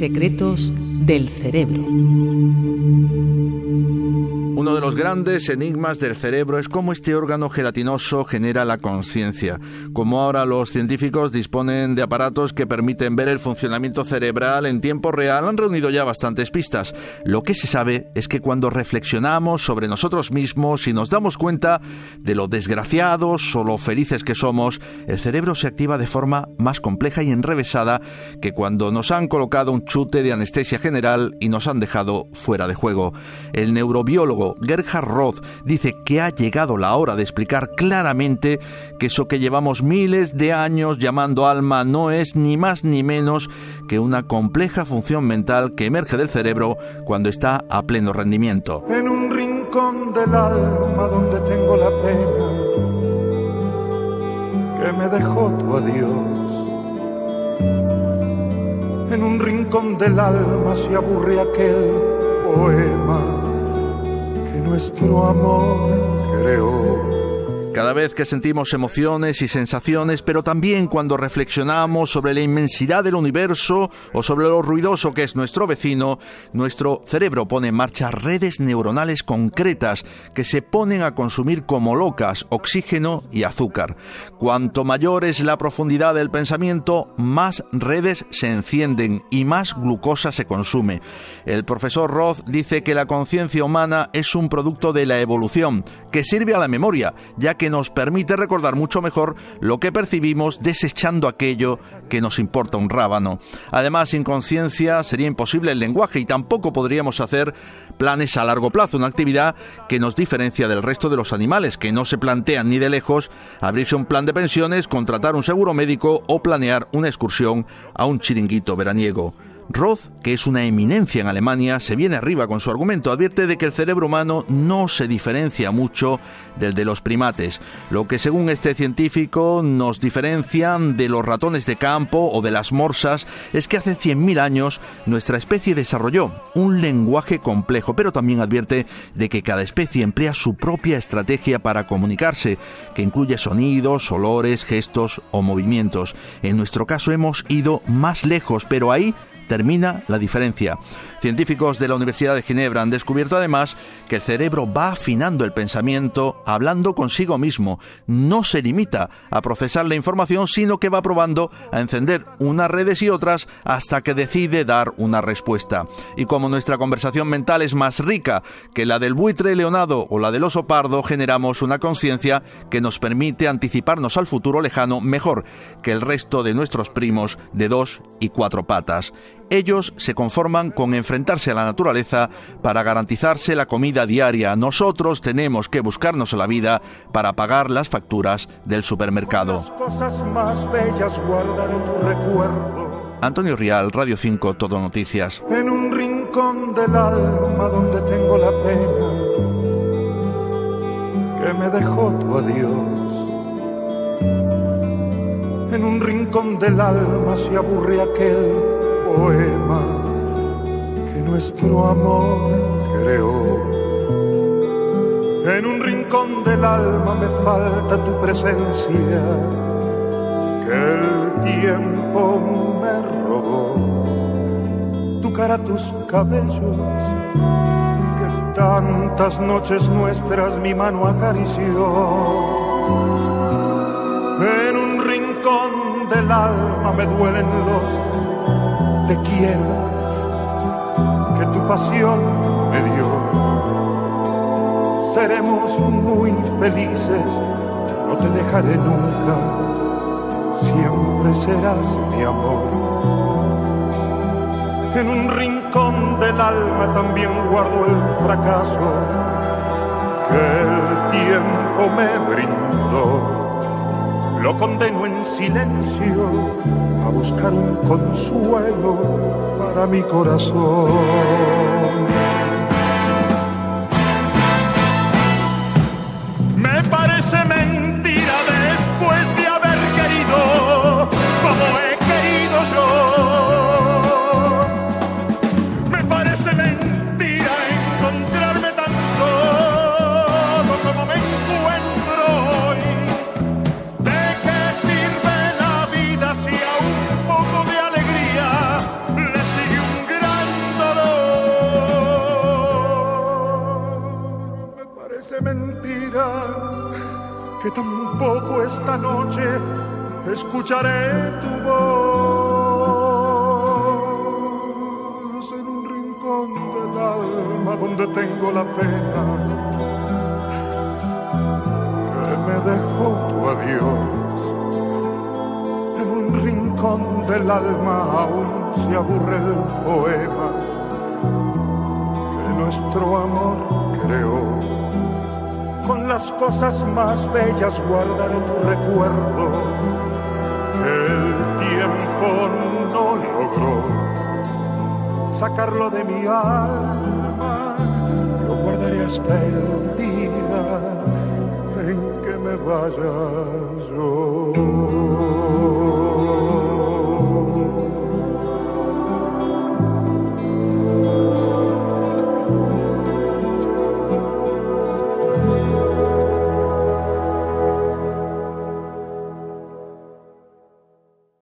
Secretos del cerebro. Uno de los grandes enigmas del cerebro es cómo este órgano gelatinoso genera la conciencia. Como ahora los científicos disponen de aparatos que permiten ver el funcionamiento cerebral en tiempo real, han reunido ya bastantes pistas. Lo que se sabe es que cuando reflexionamos sobre nosotros mismos y nos damos cuenta de lo desgraciados o lo felices que somos, el cerebro se activa de forma más compleja y enrevesada que cuando nos han colocado un chute de anestesia general y nos han dejado fuera de juego. El neurobiólogo Gerhard Roth dice que ha llegado la hora de explicar claramente que eso que llevamos miles de años llamando alma no es ni más ni menos que una compleja función mental que emerge del cerebro cuando está a pleno rendimiento. En un rincón del alma donde tengo la pena que me dejó tu adiós. En un rincón del alma se aburre aquel poema nuestro amor creó cada vez que sentimos emociones y sensaciones, pero también cuando reflexionamos sobre la inmensidad del universo o sobre lo ruidoso que es nuestro vecino, nuestro cerebro pone en marcha redes neuronales concretas que se ponen a consumir como locas oxígeno y azúcar. Cuanto mayor es la profundidad del pensamiento, más redes se encienden y más glucosa se consume. El profesor Roth dice que la conciencia humana es un producto de la evolución, que sirve a la memoria, ya que que nos permite recordar mucho mejor lo que percibimos desechando aquello que nos importa un rábano. Además, sin conciencia sería imposible el lenguaje y tampoco podríamos hacer planes a largo plazo, una actividad que nos diferencia del resto de los animales, que no se plantean ni de lejos abrirse un plan de pensiones, contratar un seguro médico o planear una excursión a un chiringuito veraniego. Roth, que es una eminencia en Alemania, se viene arriba con su argumento, advierte de que el cerebro humano no se diferencia mucho del de los primates, lo que según este científico nos diferencian de los ratones de campo o de las morsas es que hace 100.000 años nuestra especie desarrolló un lenguaje complejo, pero también advierte de que cada especie emplea su propia estrategia para comunicarse, que incluye sonidos, olores, gestos o movimientos. En nuestro caso hemos ido más lejos, pero ahí termina la diferencia. Científicos de la Universidad de Ginebra han descubierto además que el cerebro va afinando el pensamiento hablando consigo mismo. No se limita a procesar la información, sino que va probando a encender unas redes y otras hasta que decide dar una respuesta. Y como nuestra conversación mental es más rica que la del buitre leonado o la del oso pardo, generamos una conciencia que nos permite anticiparnos al futuro lejano mejor que el resto de nuestros primos de dos y cuatro patas. Ellos se conforman con enfrentarse a la naturaleza para garantizarse la comida diaria. Nosotros tenemos que buscarnos la vida para pagar las facturas del supermercado. Antonio Rial, Radio 5, Todo Noticias. En un rincón del alma donde tengo la pena que me dejó tu adiós. En un rincón del alma se aburre aquel poema que nuestro amor creó. En un rincón del alma me falta tu presencia, que el tiempo me robó. Tu cara, tus cabellos, que tantas noches nuestras mi mano acarició. En un rincón del alma me duelen los te quiero, que tu pasión me dio. Seremos muy felices, no te dejaré nunca, siempre serás mi amor. En un rincón del alma también guardo el fracaso que el tiempo me brindó lo condeno en silencio consuelo para mi corazón. Que tampoco esta noche escucharé tu voz en un rincón del alma donde tengo la pena que me dejó tu adiós. En un rincón del alma aún se aburre el poema que nuestro amor creó con las cosas más bellas guardaré tu recuerdo. El tiempo no logró sacarlo de mi alma, lo guardaré hasta el día en que me vaya yo.